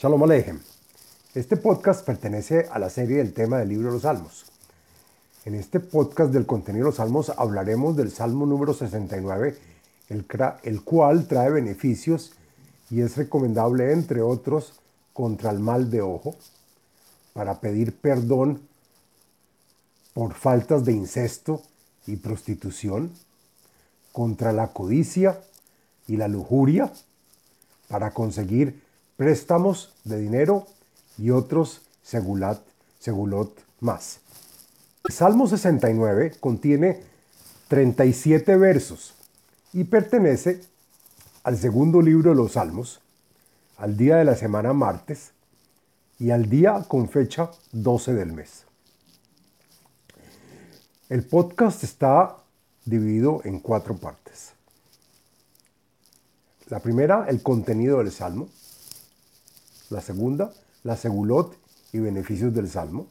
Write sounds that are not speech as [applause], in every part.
Shalom Aleichem. Este podcast pertenece a la serie del tema del libro de los Salmos. En este podcast del contenido de los Salmos hablaremos del Salmo número 69, el, el cual trae beneficios y es recomendable, entre otros, contra el mal de ojo, para pedir perdón por faltas de incesto y prostitución, contra la codicia y la lujuria, para conseguir préstamos de dinero y otros segulat, segulot más. El Salmo 69 contiene 37 versos y pertenece al segundo libro de los Salmos, al día de la semana martes y al día con fecha 12 del mes. El podcast está dividido en cuatro partes. La primera, el contenido del Salmo. La segunda, la segulot y beneficios del Salmo.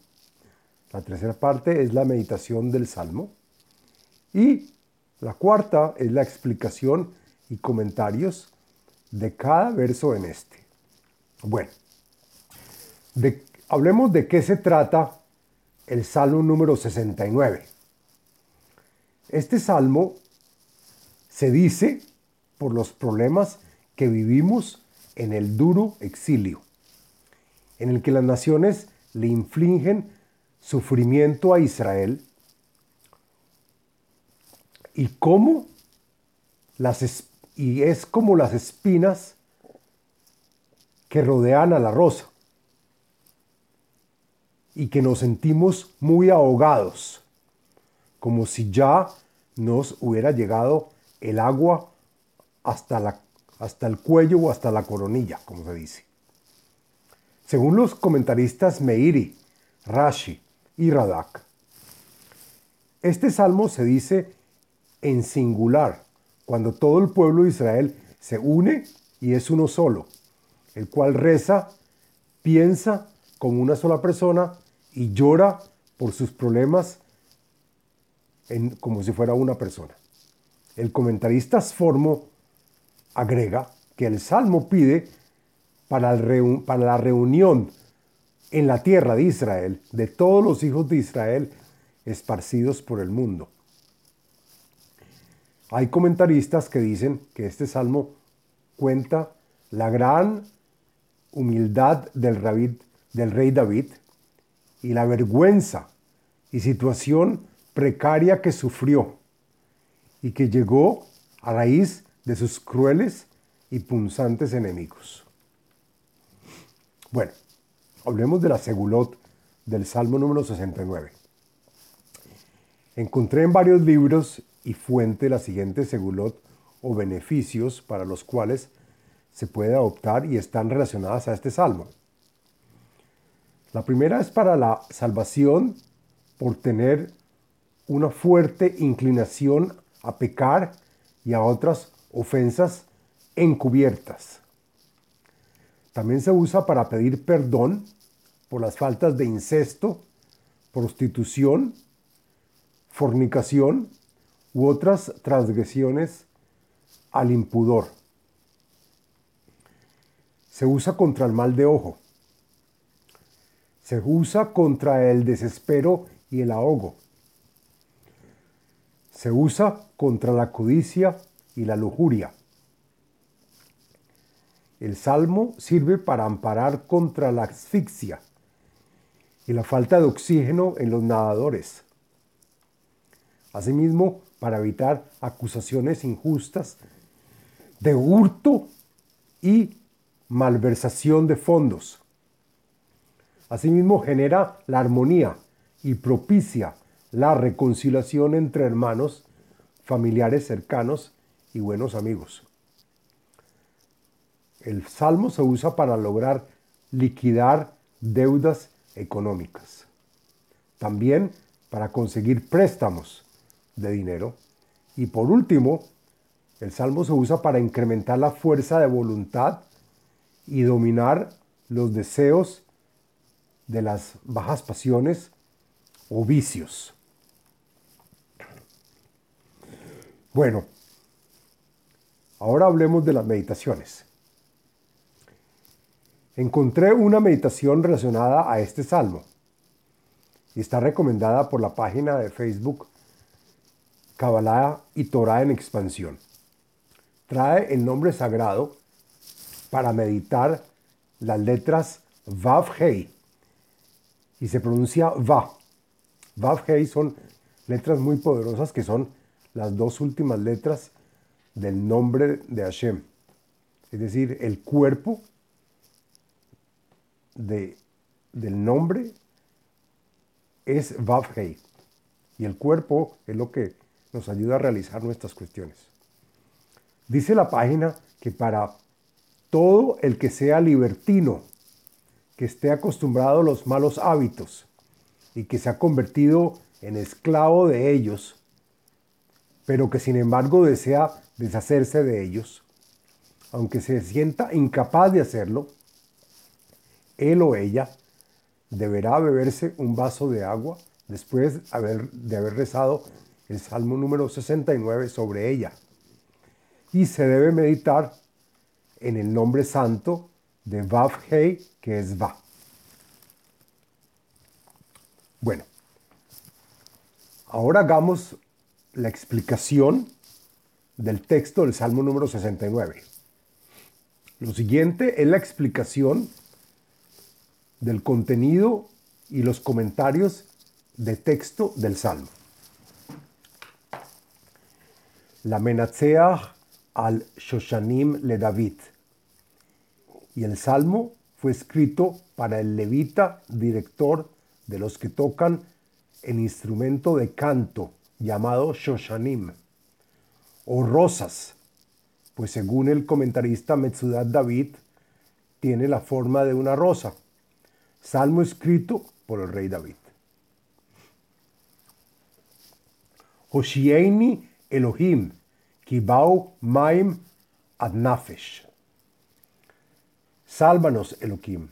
La tercera parte es la meditación del Salmo. Y la cuarta es la explicación y comentarios de cada verso en este. Bueno, hablemos de qué se trata el Salmo número 69. Este salmo se dice por los problemas que vivimos en el duro exilio, en el que las naciones le infligen sufrimiento a Israel y cómo las y es como las espinas que rodean a la rosa y que nos sentimos muy ahogados como si ya nos hubiera llegado el agua hasta, la, hasta el cuello o hasta la coronilla, como se dice. Según los comentaristas Meiri, Rashi y Radak, este salmo se dice en singular, cuando todo el pueblo de Israel se une y es uno solo, el cual reza, piensa como una sola persona y llora por sus problemas como si fuera una persona. El comentarista Sformo agrega que el Salmo pide para, la reunión en la tierra de Israel de todos los hijos de Israel esparcidos por el mundo. Hay comentaristas que dicen que este salmo cuenta la gran humildad del, del rey David y la vergüenza y situación precaria que sufrió y que llegó a raíz de sus crueles y punzantes enemigos. Bueno, hablemos de la segulot del Salmo número 69. Encontré en varios libros y fuente la siguiente segulot o beneficios para los cuales se puede adoptar y están relacionadas a este salmo. La primera es para la salvación por tener una fuerte inclinación a pecar y a otras ofensas encubiertas. También se usa para pedir perdón por las faltas de incesto, prostitución, fornicación u otras transgresiones al impudor. Se usa contra el mal de ojo. Se usa contra el desespero y el ahogo se usa contra la codicia y la lujuria. El salmo sirve para amparar contra la asfixia y la falta de oxígeno en los nadadores. Asimismo, para evitar acusaciones injustas de hurto y malversación de fondos. Asimismo, genera la armonía y propicia la reconciliación entre hermanos, familiares cercanos y buenos amigos. El salmo se usa para lograr liquidar deudas económicas. También para conseguir préstamos de dinero. Y por último, el salmo se usa para incrementar la fuerza de voluntad y dominar los deseos de las bajas pasiones o vicios. Bueno, ahora hablemos de las meditaciones. Encontré una meditación relacionada a este salmo y está recomendada por la página de Facebook Kabbalah y Torah en expansión. Trae el nombre sagrado para meditar las letras Vav Hei y se pronuncia Va. Vav Hei son letras muy poderosas que son las dos últimas letras del nombre de Hashem. Es decir, el cuerpo de, del nombre es Vav Hei. Y el cuerpo es lo que nos ayuda a realizar nuestras cuestiones. Dice la página que para todo el que sea libertino, que esté acostumbrado a los malos hábitos y que se ha convertido en esclavo de ellos, pero que sin embargo desea deshacerse de ellos, aunque se sienta incapaz de hacerlo, él o ella deberá beberse un vaso de agua después de haber rezado el Salmo número 69 sobre ella. Y se debe meditar en el nombre santo de Vav Hei, que es Va. Bueno, ahora hagamos la explicación del texto del Salmo número 69. Lo siguiente es la explicación del contenido y los comentarios de texto del Salmo. La Menatzeach al Shoshanim le David. Y el Salmo fue escrito para el levita director de los que tocan el instrumento de canto llamado Shoshanim o rosas, pues según el comentarista Metzudat David, tiene la forma de una rosa. Salmo escrito por el rey David. Hoshieini Elohim, Kibau Maim Adnafesh. Sálvanos, Elohim,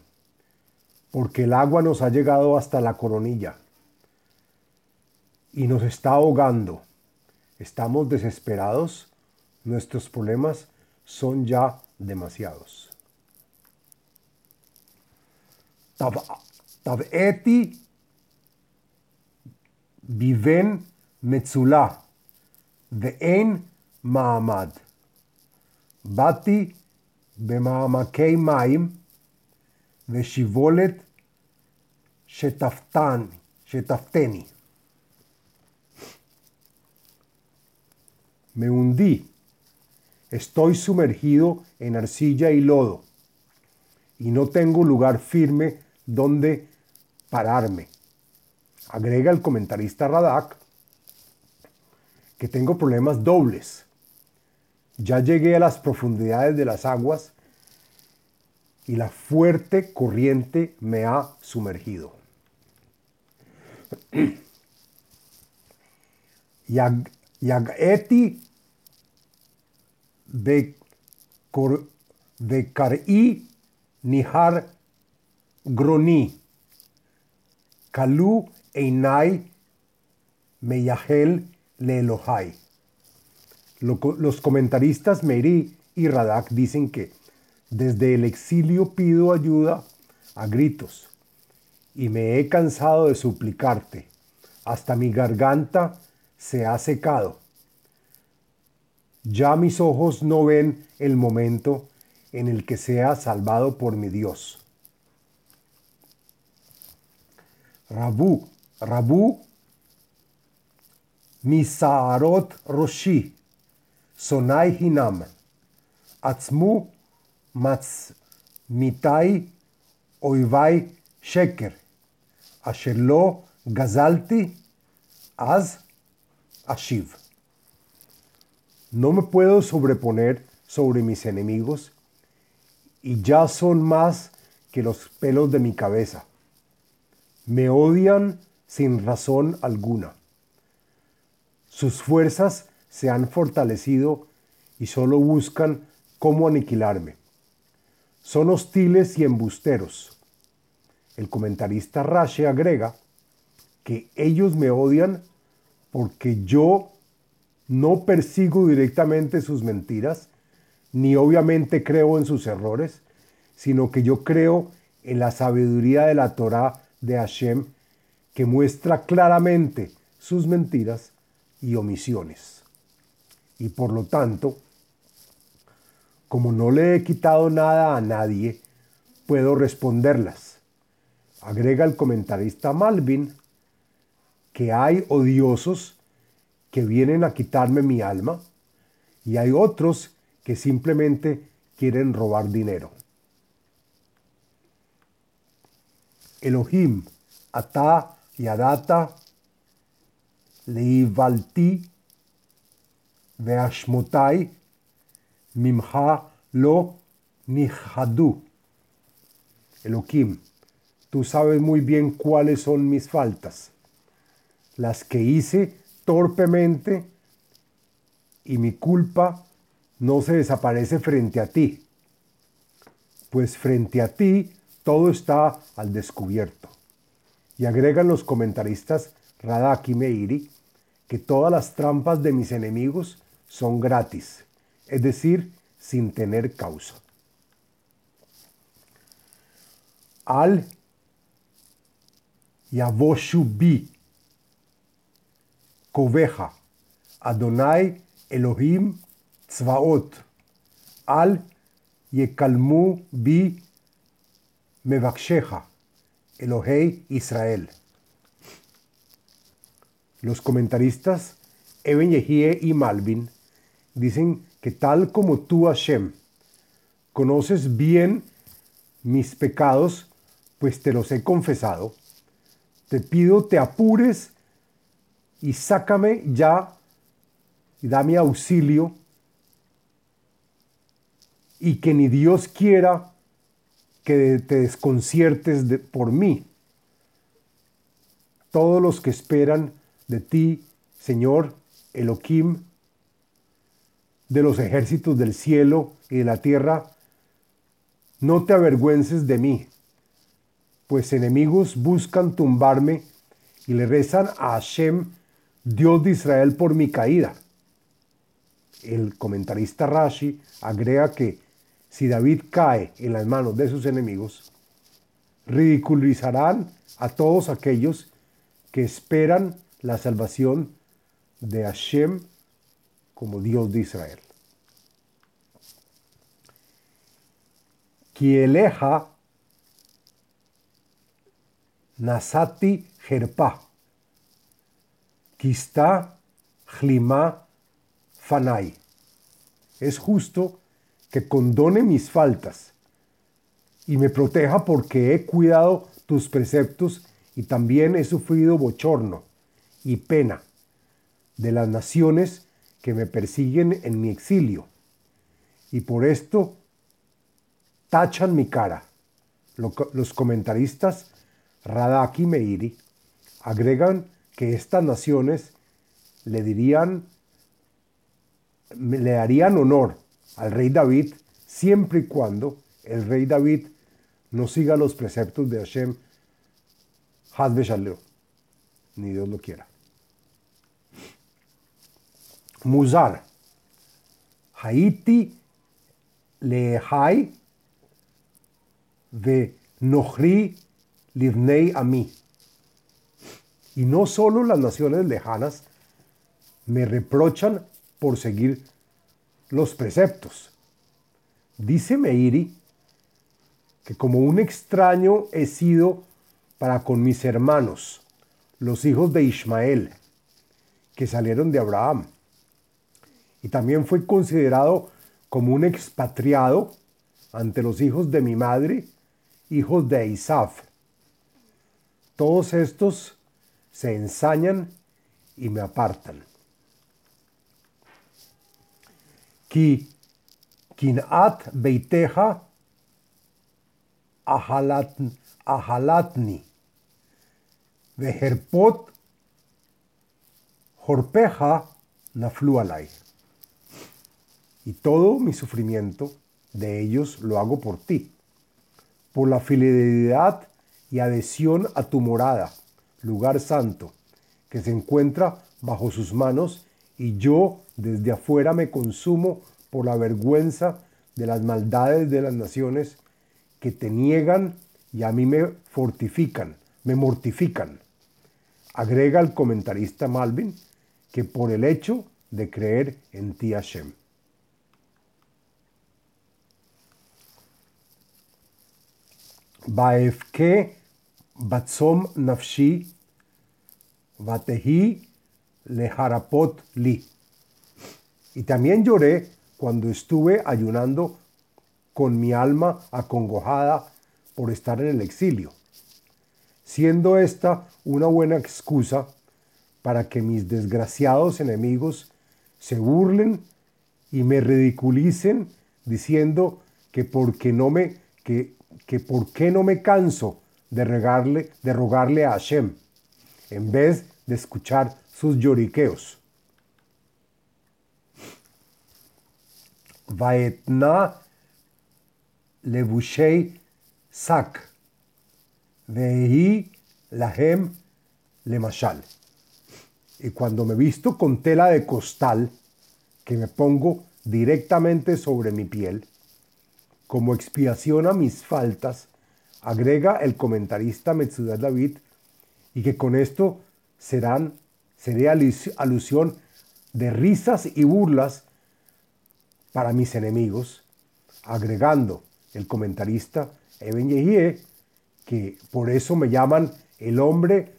porque el agua nos ha llegado hasta la coronilla y nos está ahogando. Estamos desesperados, nuestros problemas son ya demasiados. Tab'eti viven metzula ve'en ma'amad. Bati במעמקי מים ושיבולת שטפתני, שטפתני. Me hundí, estoy sumergido en arcilla y lodo y no tengo lugar firme donde pararme. Agrega el comentarista Radak que tengo problemas dobles. Ya llegué a las profundidades de las aguas y la fuerte corriente me ha sumergido. [clears throat] Yageti Kar'i Nihar Groni Kalu Einai Meyahel Leelohai. Los comentaristas Meri y Radak dicen que desde el exilio pido ayuda a gritos y me he cansado de suplicarte. Hasta mi garganta se ha secado. Ya mis ojos no ven el momento en el que sea salvado por mi Dios. Rabu, Rabu, Misarot Roshi, Sonai Hinam, Atzmu Matz Mitai Oivai Sheker, Asherlo Gazalti Az Ashiv. No me puedo sobreponer sobre mis enemigos y ya son más que los pelos de mi cabeza. Me odian sin razón alguna. Sus fuerzas se han fortalecido y solo buscan cómo aniquilarme. Son hostiles y embusteros. El comentarista Rashi agrega que ellos me odian porque yo no persigo directamente sus mentiras, ni obviamente creo en sus errores, sino que yo creo en la sabiduría de la Torá de Hashem, que muestra claramente sus mentiras y omisiones. Y por lo tanto, como no le he quitado nada a nadie, puedo responderlas. Agrega el comentarista Malvin que hay odiosos que vienen a quitarme mi alma y hay otros que simplemente quieren robar dinero. Elohim, Ata Yadata, Leivalti, Veashmotai, Mimha Lo Nihadu. Elohim, tú sabes muy bien cuáles son mis faltas, las que hice torpemente y mi culpa no se desaparece frente a ti, pues frente a ti todo está al descubierto. Y agregan los comentaristas Radak y Meiri que todas las trampas de mis enemigos son gratis, es decir, sin tener causa. Al Yavoshubi Koveja Adonai Elohim Tzvaot Al Yekalmu Bi Mevaksheja, Elohei Israel. Los comentaristas Eben Yehie y Malvin dicen que tal como tú, Hashem, conoces bien mis pecados, pues te los he confesado, te pido te apures y sácame ya y dame auxilio y que ni Dios quiera que te desconciertes por mí. Todos los que esperan de ti, Señor Elohim, de los ejércitos del cielo y de la tierra, no te avergüences de mí, pues enemigos buscan tumbarme y le rezan a Hashem, Dios de Israel, por mi caída. El comentarista Rashi agrega que si David cae en las manos de sus enemigos, ridiculizarán a todos aquellos que esperan la salvación de Hashem como Dios de Israel. Kieleja Nasati Jerpa Kista Jlima Fanai. Es justo que condone mis faltas y me proteja porque he cuidado tus preceptos y también he sufrido bochorno y pena de las naciones que me persiguen en mi exilio. Y por esto tachan mi cara. Los comentaristas Radak y Meiri agregan que estas naciones le dirían, le darían honor al rey David siempre y cuando el rey David no siga los preceptos de Hashem Hazbe Shalom, ni Dios lo quiera. Muzar, Haiti Lehai de Nohri Livnei Ami. Y no solo las naciones lejanas me reprochan por seguir los preceptos. Dice Meiri que como un extraño he sido para con mis hermanos, los hijos de Ismael, que salieron de Abraham. Y también fue considerado como un expatriado ante los hijos de mi madre, hijos de Isaf. Todos estos se ensañan y me apartan. Ki kinat beiteja ahalatni. Vejerpot jorpeja naflualai. Y todo mi sufrimiento de ellos lo hago por ti, por la fidelidad y adhesión a tu morada, lugar santo, que se encuentra bajo sus manos y yo desde afuera me consumo por la vergüenza de las maldades de las naciones que te niegan y a mí me fortifican, me mortifican. Agrega el comentarista Malvin que por el hecho de creer en ti Hashem. Baefke batzom nafshi vatehi leharapot li. Y también lloré cuando estuve ayunando con mi alma acongojada por estar en el exilio, siendo esta una buena excusa para que mis desgraciados enemigos se burlen y me ridiculicen diciendo que porque no me que, que por qué no me canso de regarle de rogarle a Hashem en vez de escuchar sus lloriqueos. Vaetna levushei sak vehi lahem lemashal. Y cuando me visto con tela de costal, que me pongo directamente sobre mi piel, como expiación a mis faltas, agrega el comentarista Metzudat David, y que con esto serán, sería alusión de risas y burlas para mis enemigos, agregando el comentarista Eben Yehie, que por eso me llaman el hombre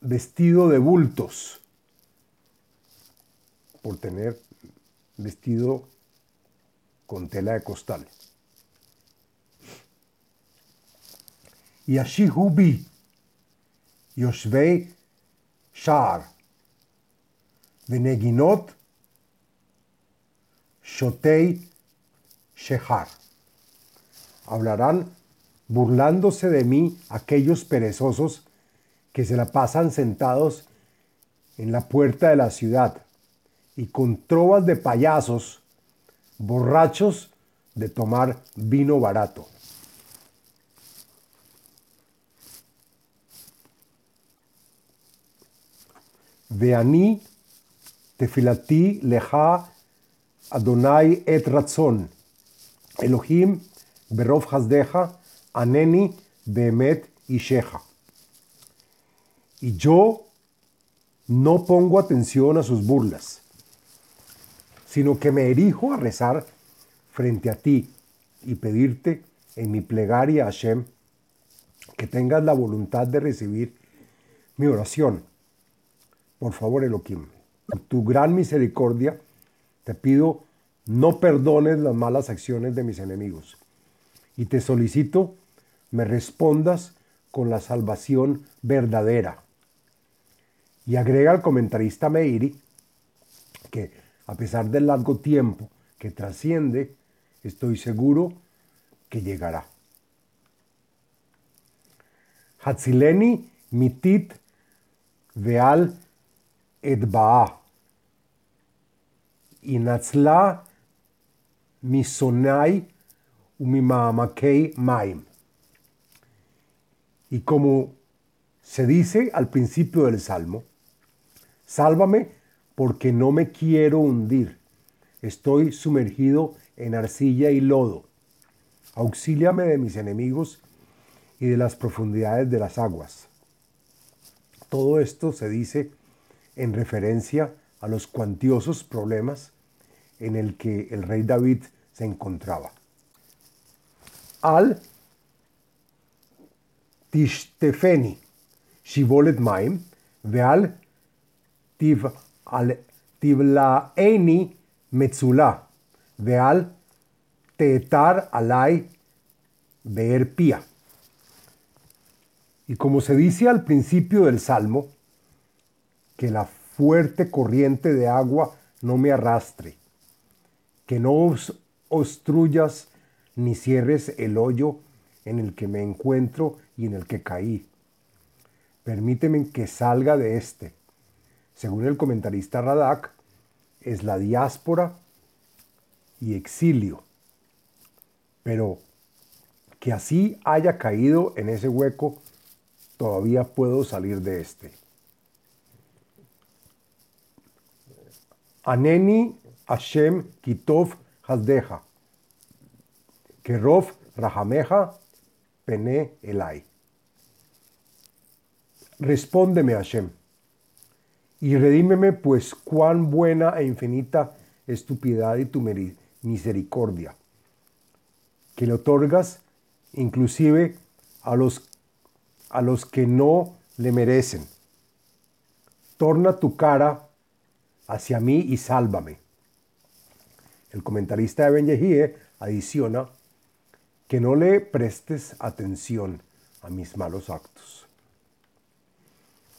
vestido de bultos, por tener vestido con tela de costal. Y así hubi, Yoshvei Shar, Veneginot, Shotei Shehar. Hablarán burlándose de mí aquellos perezosos que se la pasan sentados en la puerta de la ciudad y con trovas de payasos, borrachos de tomar vino barato. Veani tefilati leja Adonai et ratzon. Elohim berov hasdeja aneni behemet isheja. Y yo no pongo atención a sus burlas, sino que me erijo a rezar frente a ti y pedirte en mi plegaria a Hashem que tengas la voluntad de recibir mi oración. Por favor, Elohim, por tu gran misericordia, te pido no perdones las malas acciones de mis enemigos y te solicito me respondas con la salvación verdadera. Y agrega el comentarista Meiri que a pesar del largo tiempo que trasciende, estoy seguro que llegará. Hatzileni mitit veal etbaa Inatzla misonai umimamakei maim. Y como se dice al principio del Salmo, sálvame porque no me quiero hundir. Estoy sumergido en arcilla y lodo. Auxíliame de mis enemigos y de las profundidades de las aguas. Todo esto se dice en referencia a los cuantiosos problemas en el que el rey David se encontraba. Al tishtefeni shivolet maim veal tivlaeni metzula veal tetar alai pía. Y como se dice al principio del Salmo, que la fuerte corriente de agua no me arrastre, que no obstruyas ni cierres el hoyo en el que me encuentro y en el que caí. Permíteme que salga de este. Según el comentarista Radak, es la diáspora y exilio. Pero que así haya caído en ese hueco, todavía puedo salir de este. Aneni Hashem Kitov Hasdeja. Kerov Rajameja Pene Elai. Respóndeme, Hashem, y redímeme, pues cuán buena e infinita es tu piedad y tu misericordia, que le otorgas inclusive a los, a los que no le merecen. Torna tu cara hacia mí y sálvame. El comentarista de Ben Yehie adiciona que no le prestes atención a mis malos actos.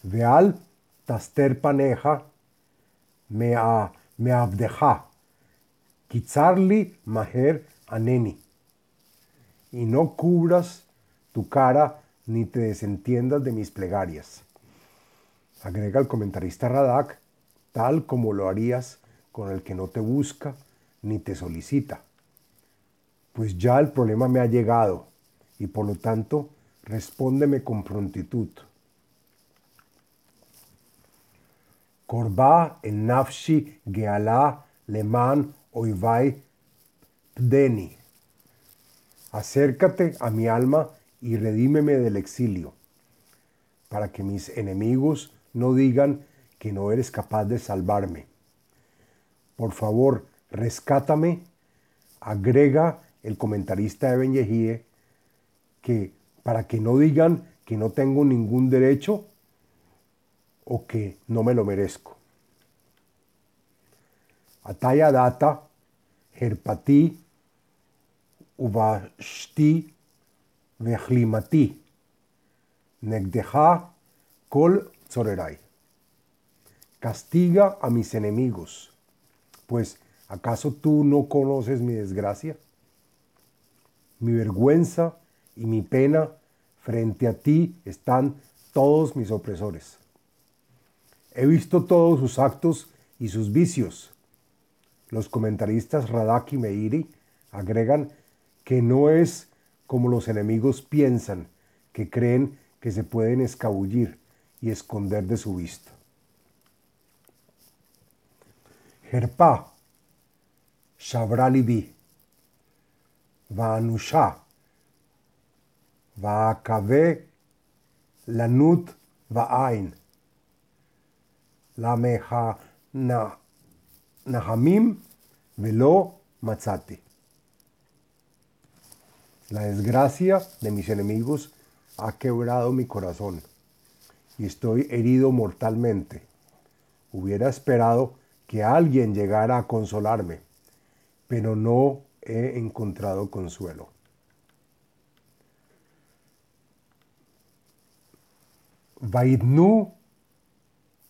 Veal taster paneja me, a, me abdeja, kitzarli maher aneni, y no cubras tu cara ni te desentiendas de mis plegarias. Agrega el comentarista Radak, tal como lo harías con el que no te busca ni te solicita pues ya el problema me ha llegado y por lo tanto respóndeme con prontitud. Korba en nafshi geala leman oivai pdeni. Acércate a mi alma y redímeme del exilio, para que mis enemigos no digan que no eres capaz de salvarme. Por favor, rescátame, agrega el comentarista de Ben que para que no digan que no tengo ningún derecho o que no me lo merezco. Ataya data, herpati, uvashti, vechlimati, negdeja, kol tzorerai. Castiga a mis enemigos, pues ¿acaso tú no conoces mi desgracia? mi vergüenza y mi pena, frente a ti están todos mis opresores. He visto todos sus actos y sus vicios. Los comentaristas Radak y Meiri agregan que no es como los enemigos piensan, que creen que se pueden escabullir y esconder de su vista. Gerpa, Shavralibi, Vanusha, Vaakabe, Lanut, Vaain, Lameja, Nahamim, Velo, Matzati. La desgracia de mis enemigos ha quebrado mi corazón y estoy herido mortalmente. Hubiera esperado que alguien llegara a consolarme, pero no he encontrado consuelo. Vaidnu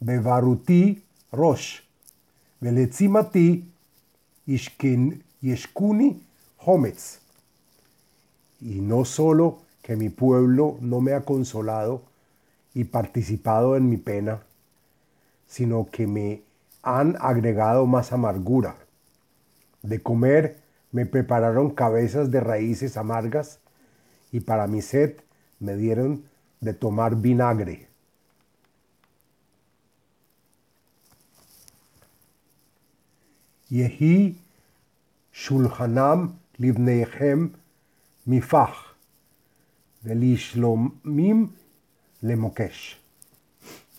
bevaruti rosh, veletzimati yeshkuni hometz. Y no solo que mi pueblo no me ha consolado y participado en mi pena, sino que me han agregado más amargura. De comer me prepararon cabezas de raíces amargas y para mi sed me dieron de tomar vinagre. Yehi shulhanam livneichem mifach velishlomim lemokesh.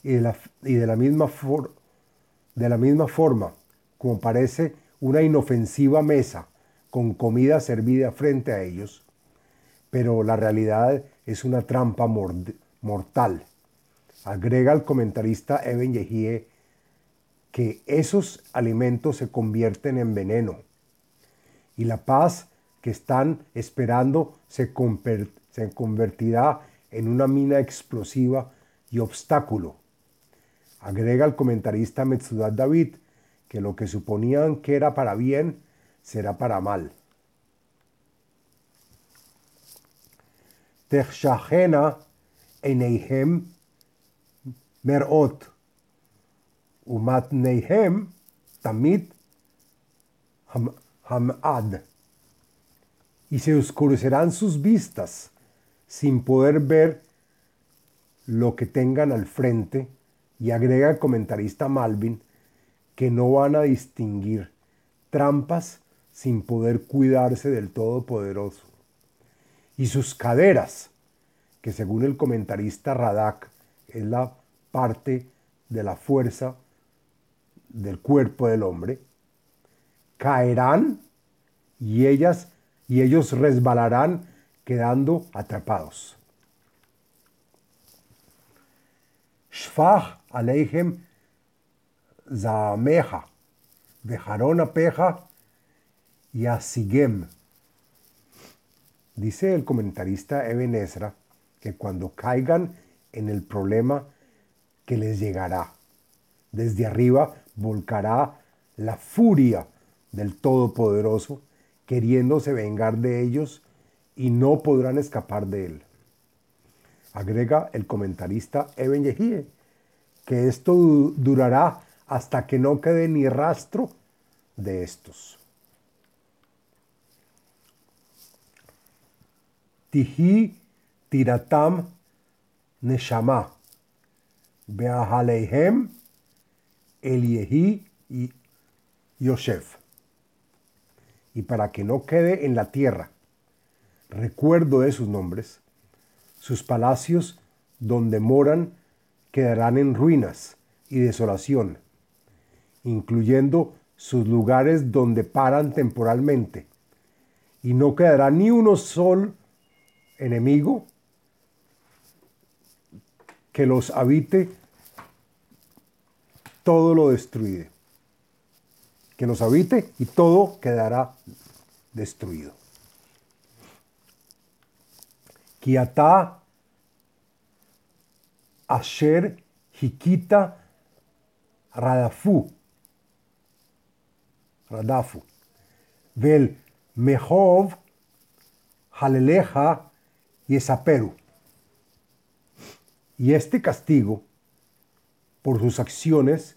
Y de la, y de la misma de la misma forma, como parece una inofensiva mesa con comida servida frente a ellos, pero la realidad es una trampa mortal. Agrega el comentarista Eben Yehie que esos alimentos se convierten en veneno y la paz que están esperando se, se convertirá en una mina explosiva y obstáculo. Agrega el comentarista Metzudat David que lo que suponían que era para bien será para mal. Techshachena eneihem merot, umatneihem tamit hamad. Y se oscurecerán sus vistas sin poder ver lo que tengan al frente, y agrega el comentarista Malvin que no van a distinguir trampas sin poder cuidarse del Todopoderoso. y sus caderas, que según el comentarista Radak es la parte de la fuerza del cuerpo del hombre, caerán y ellas y ellos resbalarán quedando atrapados. Shfach aleihem zaameja, dejaron a peja y asigem. Dice el comentarista Eben Ezra que cuando caigan en el problema que les llegará, desde arriba volcará la furia del Todopoderoso, queriéndose vengar de ellos y no podrán escapar de él. Agrega el comentarista Eben Yehie que esto durará hasta que no quede ni rastro de estos. Tihi tiratam neshama, beahaleihem Eliehi y Yosef. Y para que no quede en la tierra recuerdo de sus nombres, sus palacios donde moran quedarán en ruinas y desolación, incluyendo sus lugares donde paran temporalmente, y no quedará ni uno solo enemigo que los habite, todo lo destruiré. Que los habite y todo quedará destruido. Kiata Asher Hikita Radafu. Radafu. Vel Mehov Haleleja Yesaperu. Y este castigo por sus acciones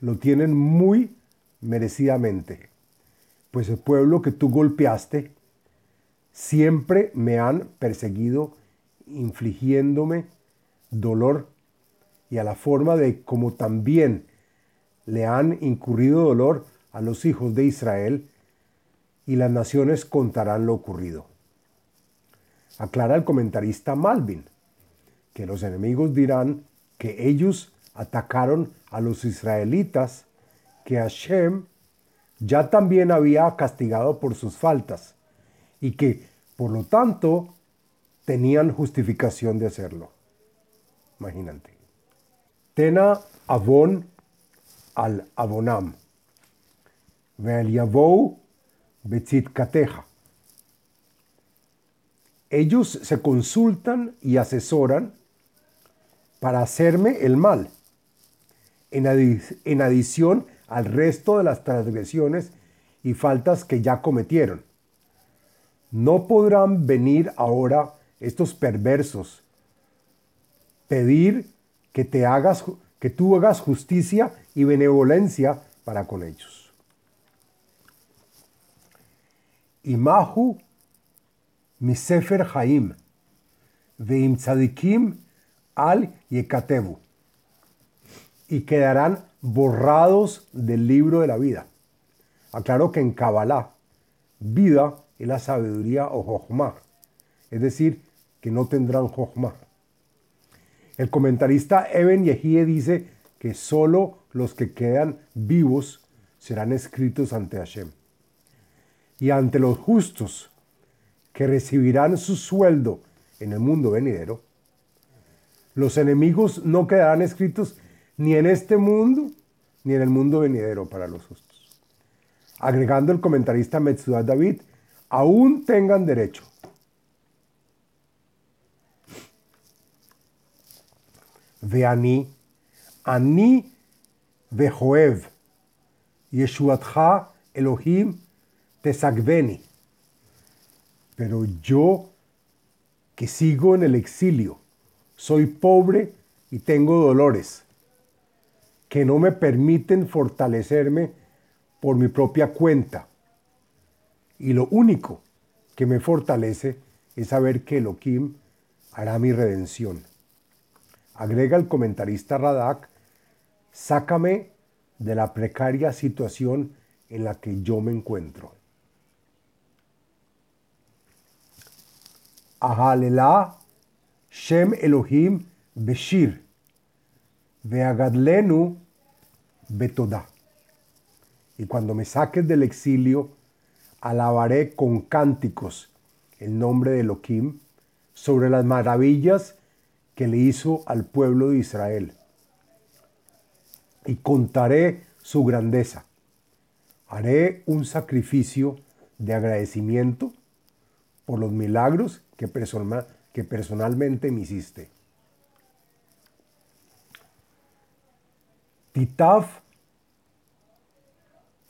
lo tienen muy merecidamente, pues el pueblo que tú golpeaste siempre me han perseguido, infligiéndome dolor y a la forma de como también le han incurrido dolor a los hijos de Israel, y las naciones contarán lo ocurrido. Aclara el comentarista Malvin que los enemigos dirán que ellos atacaron a los israelitas, que Hashem ya también había castigado por sus faltas y que, por lo tanto, tenían justificación de hacerlo. Imagínate. Tena avon al avonam. Ve'el betzit kateja. Ellos se consultan y asesoran para hacerme el mal, en adición al resto de las transgresiones y faltas que ya cometieron. No podrán venir ahora estos perversos pedir que te hagas que tú hagas justicia y benevolencia para con ellos. Imahu misefer Haim veim tzadikim al yekatevu y quedarán borrados del libro de la vida. Aclaro que en Kabbalah, vida es la sabiduría o jochma, es decir, que no tendrán jochma. El comentarista Eben Yehie dice que solo los que quedan vivos serán escritos ante Hashem. Y ante los justos que recibirán su sueldo en el mundo venidero, los enemigos no quedarán escritos ni en este mundo ni en el mundo venidero para los justos. Agregando el comentarista Metzudat David, aún tengan derecho Veani, Ani Vejoev, Yeshuatcha Elohim Tesagveni. Pero yo, que sigo en el exilio, soy pobre y tengo dolores, que no me permiten fortalecerme por mi propia cuenta. Y lo único que me fortalece es saber que Elohim hará mi redención. Agrega el comentarista Radak, sácame de la precaria situación en la que yo me encuentro. Ahalela Shem Elohim Beshir, Veagadlenu Betodah. Y cuando me saques del exilio, alabaré con cánticos el nombre de Elohim sobre las maravillas que le hizo al pueblo de Israel. Y contaré su grandeza. Haré un sacrificio de agradecimiento por los milagros que, personalmente me hiciste. Titaf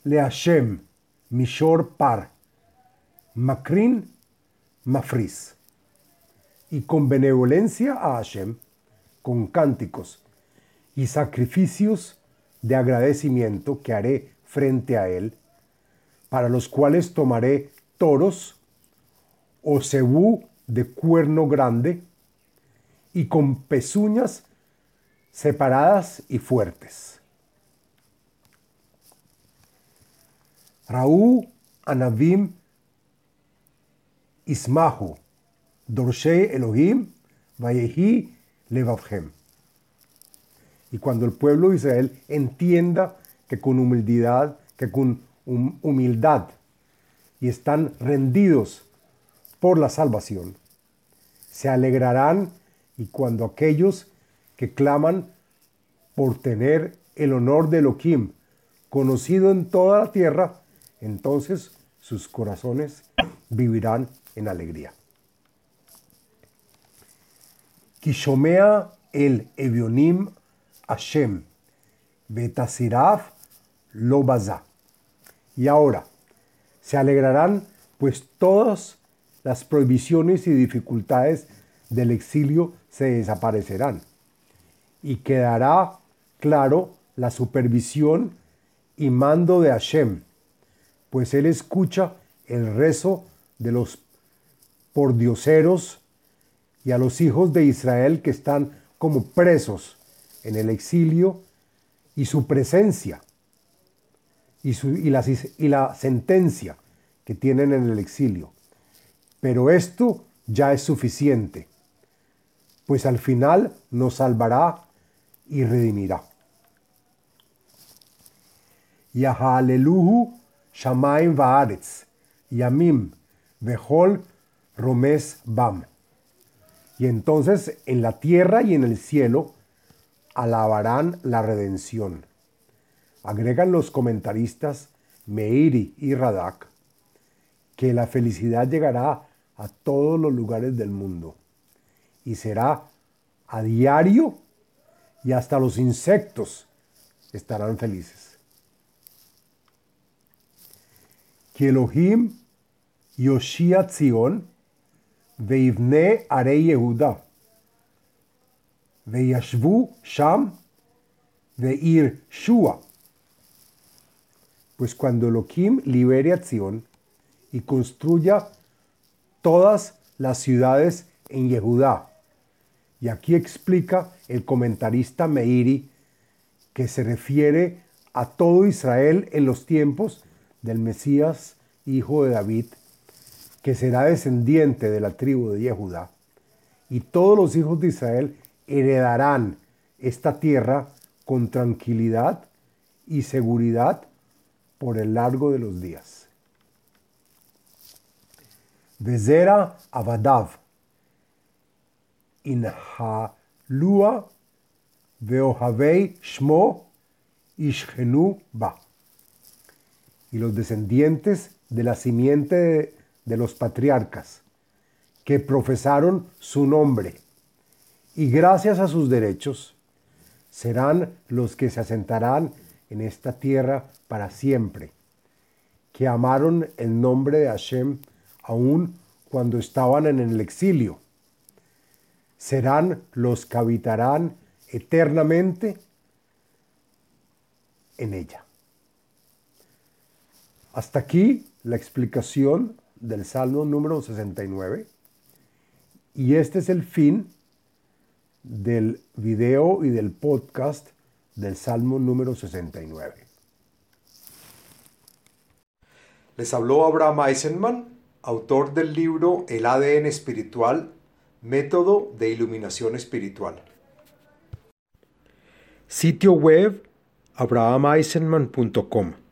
le Hashem Mishor Par Makrin Mafris y con benevolencia a Hashem, con cánticos y sacrificios de agradecimiento que haré frente a él, para los cuales tomaré toros o cebú de cuerno grande y con pezuñas separadas y fuertes. Raú Anavim Ismahu Dorshei Elohim, Vayehi Levavhem. Y cuando el pueblo de Israel entienda que con humildad, que con humildad y están rendidos por la salvación, se alegrarán y cuando aquellos que claman por tener el honor de Elohim conocido en toda la tierra, entonces sus corazones vivirán en alegría. El Evionim Hashem. Y ahora, se alegrarán pues todas las prohibiciones y dificultades del exilio se desaparecerán y quedará claro la supervisión y mando de Hashem, pues él escucha el rezo de los pordioseros y a los hijos de Israel que están como presos en el exilio y su presencia y, y, la, y la sentencia que tienen en el exilio. Pero esto ya es suficiente, pues al final nos salvará y redimirá. Yahaleluhu Shamaim Vaaretz, Yamim, Behol Romes Bam. Y entonces en la tierra y en el cielo alabarán la redención. Agregan los comentaristas Meiri y Radak que la felicidad llegará a todos los lugares del mundo y será a diario y hasta los insectos estarán felices. Que Elohim Yoshia Tzion Veivne Arei Yehuda. Veyashvu Sham Veir Shua. Pues cuando Elohim libere a y construya todas las ciudades en Yehudá. Y aquí explica el comentarista Meiri que se refiere a todo Israel en los tiempos del Mesías, hijo de David, que será descendiente de la tribu de Yehudá, y todos los hijos de Israel heredarán esta tierra con tranquilidad y seguridad por el largo de los días. Vezera Abadav, Inhalua Veohavei Shmo Ishgenu Ba. Y los descendientes de la simiente de los patriarcas que profesaron su nombre y gracias a sus derechos serán los que se asentarán en esta tierra para siempre, que amaron el nombre de Hashem aún cuando estaban en el exilio. Serán los que habitarán eternamente en ella. Hasta aquí la explicación del Salmo número 69. Y este es el fin del video y del podcast del Salmo número 69. Les habló Abraham Eisenman autor del libro El ADN espiritual, método de iluminación espiritual. Sitio web abrahameisenman.com